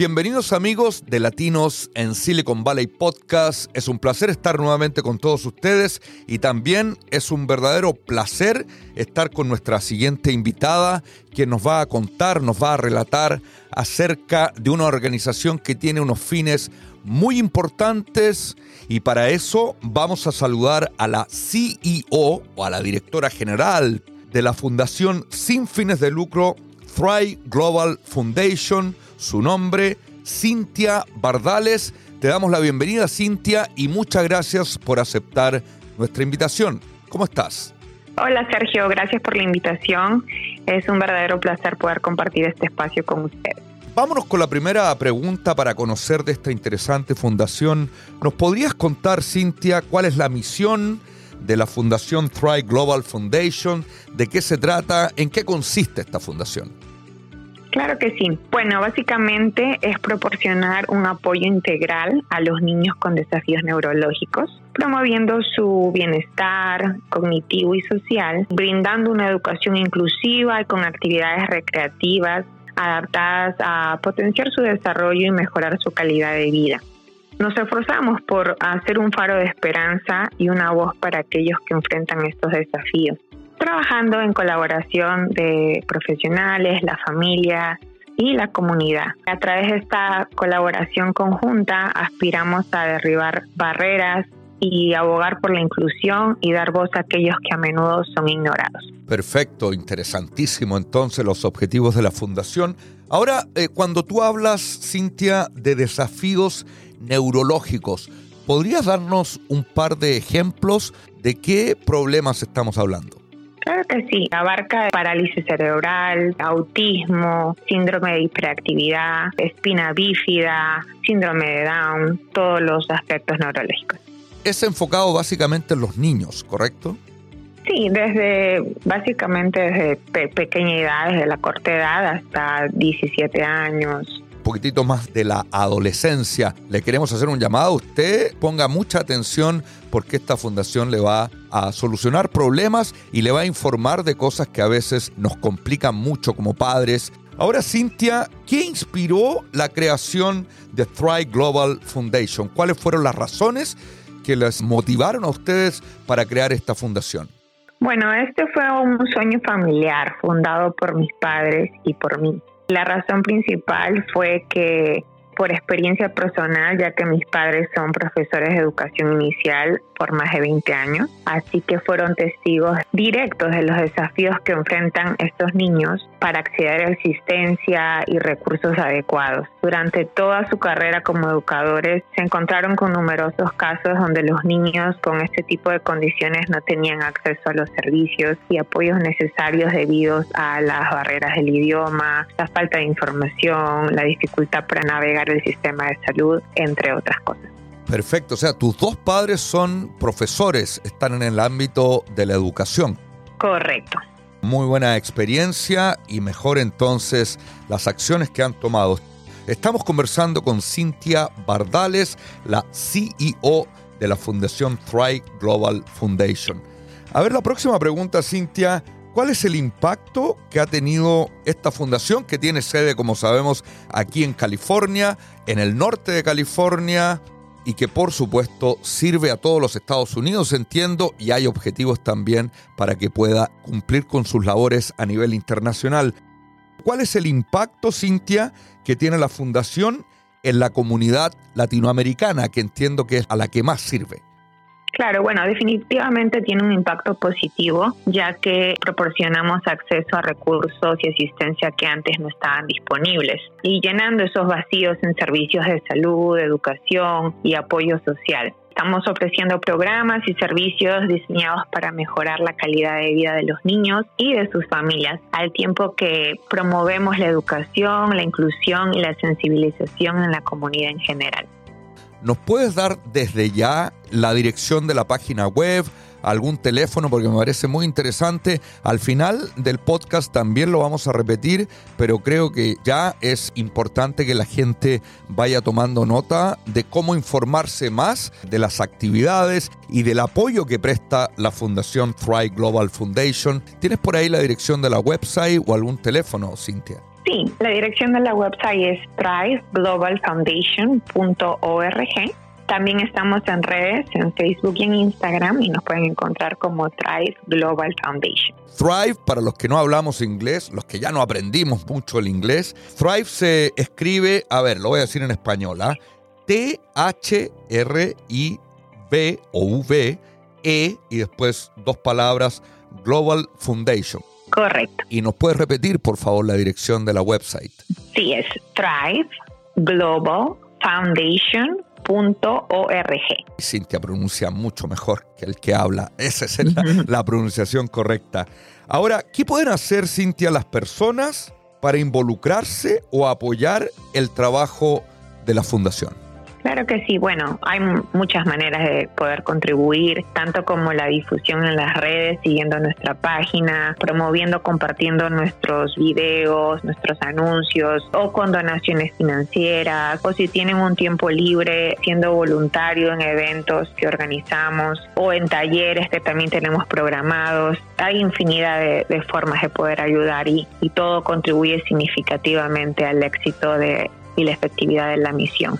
Bienvenidos amigos de Latinos en Silicon Valley Podcast. Es un placer estar nuevamente con todos ustedes y también es un verdadero placer estar con nuestra siguiente invitada, quien nos va a contar, nos va a relatar acerca de una organización que tiene unos fines muy importantes y para eso vamos a saludar a la CEO o a la directora general de la Fundación sin fines de lucro Thrive Global Foundation su nombre, Cintia Bardales. Te damos la bienvenida, Cintia, y muchas gracias por aceptar nuestra invitación. ¿Cómo estás? Hola Sergio, gracias por la invitación. Es un verdadero placer poder compartir este espacio con usted. Vámonos con la primera pregunta para conocer de esta interesante fundación. ¿Nos podrías contar, Cintia, cuál es la misión de la Fundación Thrive Global Foundation? ¿De qué se trata? ¿En qué consiste esta fundación? Claro que sí. Bueno, básicamente es proporcionar un apoyo integral a los niños con desafíos neurológicos, promoviendo su bienestar cognitivo y social, brindando una educación inclusiva y con actividades recreativas adaptadas a potenciar su desarrollo y mejorar su calidad de vida. Nos esforzamos por hacer un faro de esperanza y una voz para aquellos que enfrentan estos desafíos trabajando en colaboración de profesionales, la familia y la comunidad. A través de esta colaboración conjunta aspiramos a derribar barreras y abogar por la inclusión y dar voz a aquellos que a menudo son ignorados. Perfecto, interesantísimo entonces los objetivos de la fundación. Ahora, eh, cuando tú hablas, Cintia, de desafíos neurológicos, ¿podrías darnos un par de ejemplos de qué problemas estamos hablando? Claro que sí, abarca parálisis cerebral, autismo, síndrome de hiperactividad, espina bífida, síndrome de Down, todos los aspectos neurológicos. Es enfocado básicamente en los niños, ¿correcto? Sí, desde básicamente desde pequeña edad, desde la corta edad hasta 17 años, poquitito más de la adolescencia. Le queremos hacer un llamado. Usted ponga mucha atención porque esta fundación le va a solucionar problemas y le va a informar de cosas que a veces nos complican mucho como padres. Ahora, Cintia, ¿qué inspiró la creación de Thrive Global Foundation? ¿Cuáles fueron las razones que les motivaron a ustedes para crear esta fundación? Bueno, este fue un sueño familiar fundado por mis padres y por mí. La razón principal fue que por experiencia personal, ya que mis padres son profesores de educación inicial por más de 20 años, así que fueron testigos directos de los desafíos que enfrentan estos niños para acceder a asistencia y recursos adecuados. Durante toda su carrera como educadores se encontraron con numerosos casos donde los niños con este tipo de condiciones no tenían acceso a los servicios y apoyos necesarios debido a las barreras del idioma, la falta de información, la dificultad para navegar el sistema de salud, entre otras cosas. Perfecto, o sea, tus dos padres son profesores, están en el ámbito de la educación. Correcto. Muy buena experiencia y mejor entonces las acciones que han tomado. Estamos conversando con Cintia Bardales, la CEO de la Fundación Thrive Global Foundation. A ver, la próxima pregunta, Cintia. ¿Cuál es el impacto que ha tenido esta fundación que tiene sede, como sabemos, aquí en California, en el norte de California y que por supuesto sirve a todos los Estados Unidos, entiendo, y hay objetivos también para que pueda cumplir con sus labores a nivel internacional? ¿Cuál es el impacto, Cintia, que tiene la fundación en la comunidad latinoamericana, que entiendo que es a la que más sirve? Claro, bueno, definitivamente tiene un impacto positivo, ya que proporcionamos acceso a recursos y asistencia que antes no estaban disponibles y llenando esos vacíos en servicios de salud, educación y apoyo social. Estamos ofreciendo programas y servicios diseñados para mejorar la calidad de vida de los niños y de sus familias, al tiempo que promovemos la educación, la inclusión y la sensibilización en la comunidad en general. ¿Nos puedes dar desde ya la dirección de la página web, algún teléfono? Porque me parece muy interesante. Al final del podcast también lo vamos a repetir, pero creo que ya es importante que la gente vaya tomando nota de cómo informarse más de las actividades y del apoyo que presta la Fundación Thrive Global Foundation. ¿Tienes por ahí la dirección de la website o algún teléfono, Cintia? Sí, la dirección de la website es thriveglobalfoundation.org. También estamos en redes, en Facebook y en Instagram, y nos pueden encontrar como Thrive Global Foundation. Thrive, para los que no hablamos inglés, los que ya no aprendimos mucho el inglés, Thrive se escribe, a ver, lo voy a decir en español, ¿ah? T-H-R-I-V o V, E y después dos palabras, Global Foundation. Correcto. ¿Y nos puedes repetir, por favor, la dirección de la website? Sí, es Thrive Global Foundation.org. Cintia pronuncia mucho mejor que el que habla. Esa es la, la pronunciación correcta. Ahora, ¿qué pueden hacer, Cintia, las personas para involucrarse o apoyar el trabajo de la fundación? Claro que sí, bueno, hay muchas maneras de poder contribuir, tanto como la difusión en las redes, siguiendo nuestra página, promoviendo, compartiendo nuestros videos, nuestros anuncios, o con donaciones financieras, o si tienen un tiempo libre, siendo voluntario en eventos que organizamos, o en talleres que también tenemos programados. Hay infinidad de, formas de poder ayudar y, y todo contribuye significativamente al éxito de, y la efectividad de la misión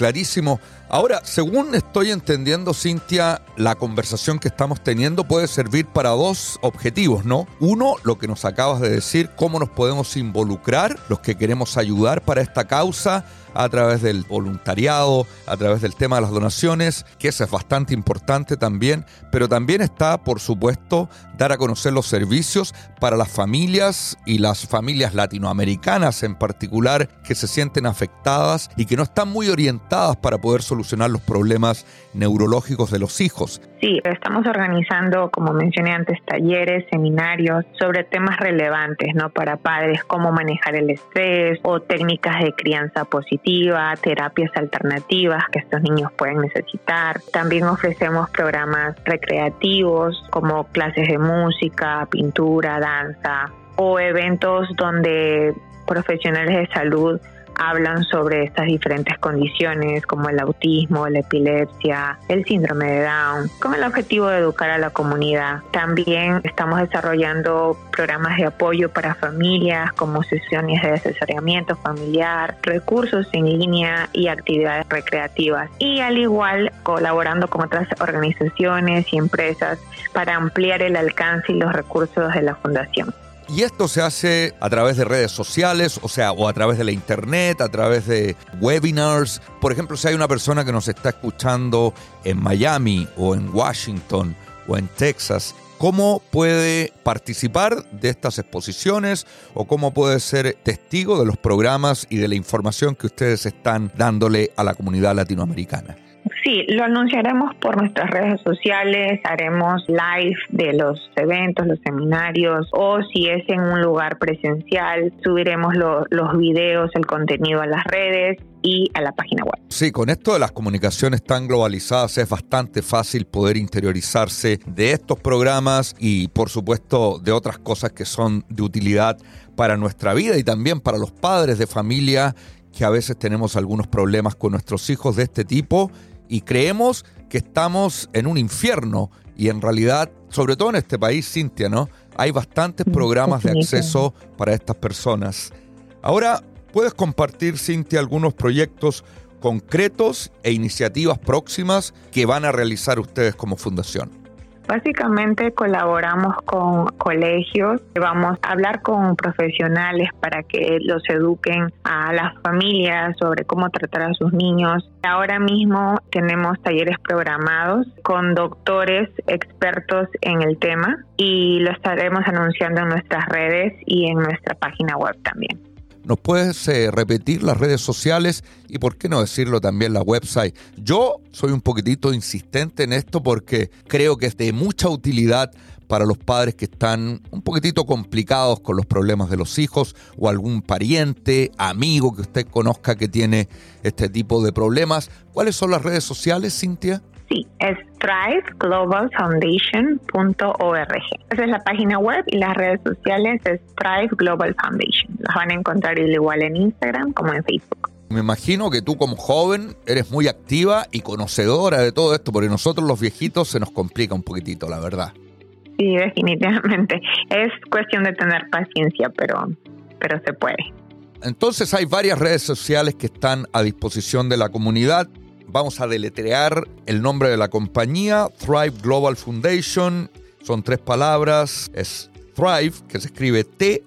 Clarissimo Ahora, según estoy entendiendo, Cintia, la conversación que estamos teniendo puede servir para dos objetivos, ¿no? Uno, lo que nos acabas de decir, cómo nos podemos involucrar, los que queremos ayudar para esta causa a través del voluntariado, a través del tema de las donaciones, que eso es bastante importante también, pero también está, por supuesto, dar a conocer los servicios para las familias y las familias latinoamericanas en particular que se sienten afectadas y que no están muy orientadas para poder solucionar los problemas neurológicos de los hijos. Sí, estamos organizando, como mencioné antes, talleres, seminarios sobre temas relevantes, ¿no? Para padres, cómo manejar el estrés o técnicas de crianza positiva, terapias alternativas que estos niños pueden necesitar. También ofrecemos programas recreativos como clases de música, pintura, danza o eventos donde profesionales de salud hablan sobre estas diferentes condiciones como el autismo, la epilepsia, el síndrome de Down, con el objetivo de educar a la comunidad. También estamos desarrollando programas de apoyo para familias como sesiones de asesoramiento familiar, recursos en línea y actividades recreativas. Y al igual colaborando con otras organizaciones y empresas para ampliar el alcance y los recursos de la fundación. Y esto se hace a través de redes sociales, o sea, o a través de la internet, a través de webinars. Por ejemplo, si hay una persona que nos está escuchando en Miami o en Washington o en Texas, ¿cómo puede participar de estas exposiciones o cómo puede ser testigo de los programas y de la información que ustedes están dándole a la comunidad latinoamericana? Sí, lo anunciaremos por nuestras redes sociales, haremos live de los eventos, los seminarios, o si es en un lugar presencial, subiremos los videos, el contenido a las redes y a la página web. Sí, con esto de las comunicaciones tan globalizadas es bastante fácil poder interiorizarse de estos programas y por supuesto de otras cosas que son de utilidad para nuestra vida y también para los padres de familia que a veces tenemos algunos problemas con nuestros hijos de este tipo y creemos que estamos en un infierno y en realidad, sobre todo en este país, Cintia, ¿no? Hay bastantes programas de acceso para estas personas. Ahora, ¿puedes compartir, Cintia, algunos proyectos concretos e iniciativas próximas que van a realizar ustedes como fundación? Básicamente colaboramos con colegios, vamos a hablar con profesionales para que los eduquen a las familias sobre cómo tratar a sus niños. Ahora mismo tenemos talleres programados con doctores expertos en el tema y lo estaremos anunciando en nuestras redes y en nuestra página web también. ¿Nos puedes eh, repetir las redes sociales y por qué no decirlo también la website? Yo soy un poquitito insistente en esto porque creo que es de mucha utilidad para los padres que están un poquitito complicados con los problemas de los hijos o algún pariente, amigo que usted conozca que tiene este tipo de problemas. ¿Cuáles son las redes sociales, Cintia? Sí, es thriveglobalfoundation.org. Esa es la página web y las redes sociales es Thrive Global Foundation. Las van a encontrar igual en Instagram como en Facebook. Me imagino que tú como joven eres muy activa y conocedora de todo esto, porque nosotros los viejitos se nos complica un poquitito, la verdad. Sí, definitivamente. Es cuestión de tener paciencia, pero pero se puede. Entonces hay varias redes sociales que están a disposición de la comunidad. Vamos a deletrear el nombre de la compañía, Thrive Global Foundation. Son tres palabras. Es Thrive, que se escribe T-H-R-I-V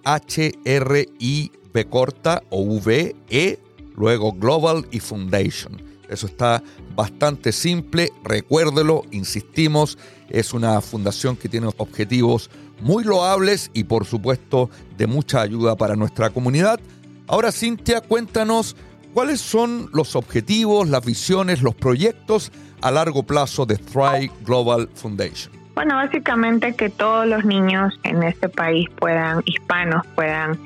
corta o V-E, luego Global y Foundation. Eso está bastante simple, recuérdelo, insistimos, es una fundación que tiene objetivos muy loables y por supuesto de mucha ayuda para nuestra comunidad. Ahora Cintia, cuéntanos ¿Cuáles son los objetivos, las visiones, los proyectos a largo plazo de Thrive Global Foundation? Bueno, básicamente que todos los niños en este país puedan, hispanos, puedan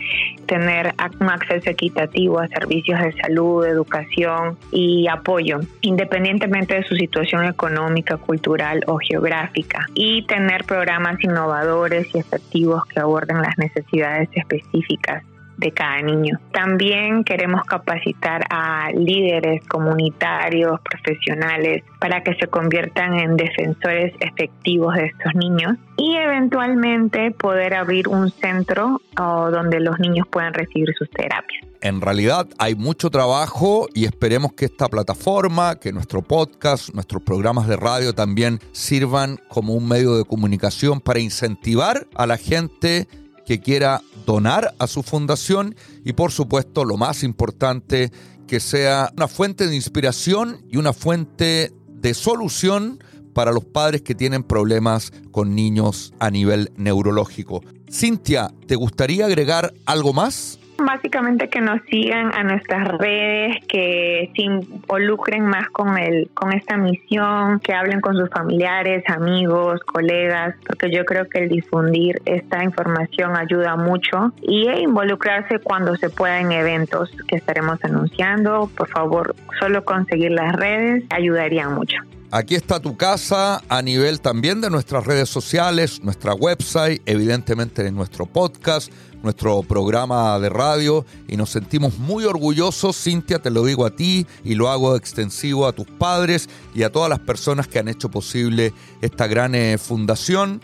tener un acceso equitativo a servicios de salud, educación y apoyo, independientemente de su situación económica, cultural o geográfica, y tener programas innovadores y efectivos que aborden las necesidades específicas de cada niño. También queremos capacitar a líderes comunitarios, profesionales, para que se conviertan en defensores efectivos de estos niños y eventualmente poder abrir un centro donde los niños puedan recibir sus terapias. En realidad hay mucho trabajo y esperemos que esta plataforma, que nuestro podcast, nuestros programas de radio también sirvan como un medio de comunicación para incentivar a la gente que quiera donar a su fundación y por supuesto lo más importante, que sea una fuente de inspiración y una fuente de solución para los padres que tienen problemas con niños a nivel neurológico. Cintia, ¿te gustaría agregar algo más? Básicamente que nos sigan a nuestras redes, que se involucren más con el, con esta misión, que hablen con sus familiares, amigos, colegas, porque yo creo que el difundir esta información ayuda mucho y involucrarse cuando se pueda en eventos que estaremos anunciando. Por favor, solo conseguir las redes ayudaría mucho. Aquí está tu casa a nivel también de nuestras redes sociales, nuestra website, evidentemente en nuestro podcast nuestro programa de radio y nos sentimos muy orgullosos. Cintia, te lo digo a ti y lo hago extensivo a tus padres y a todas las personas que han hecho posible esta gran eh, fundación.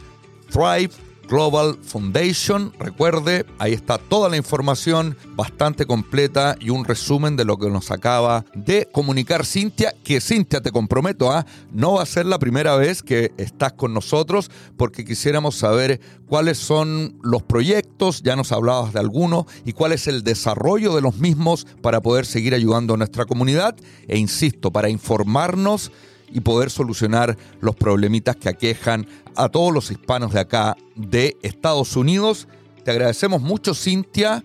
Thrive Global Foundation. Recuerde, ahí está toda la información bastante completa y un resumen de lo que nos acaba de comunicar Cintia, que Cintia, te comprometo, ¿ah? no va a ser la primera vez que estás con nosotros porque quisiéramos saber cuáles son los proyectos, ya nos hablabas de algunos, y cuál es el desarrollo de los mismos para poder seguir ayudando a nuestra comunidad e insisto, para informarnos y poder solucionar los problemitas que aquejan a todos los hispanos de acá de Estados Unidos. Te agradecemos mucho, Cintia.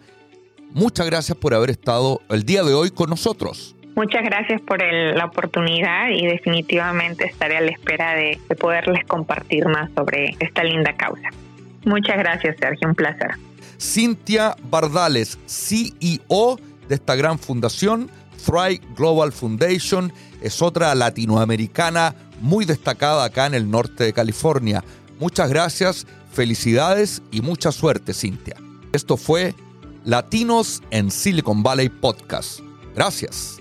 Muchas gracias por haber estado el día de hoy con nosotros. Muchas gracias por la oportunidad y definitivamente estaré a la espera de, de poderles compartir más sobre esta linda causa. Muchas gracias, Sergio. Un placer. Cintia Bardales, CEO de esta gran fundación, Thrive Global Foundation es otra latinoamericana muy destacada acá en el norte de California. Muchas gracias, felicidades y mucha suerte, Cintia. Esto fue Latinos en Silicon Valley Podcast. Gracias.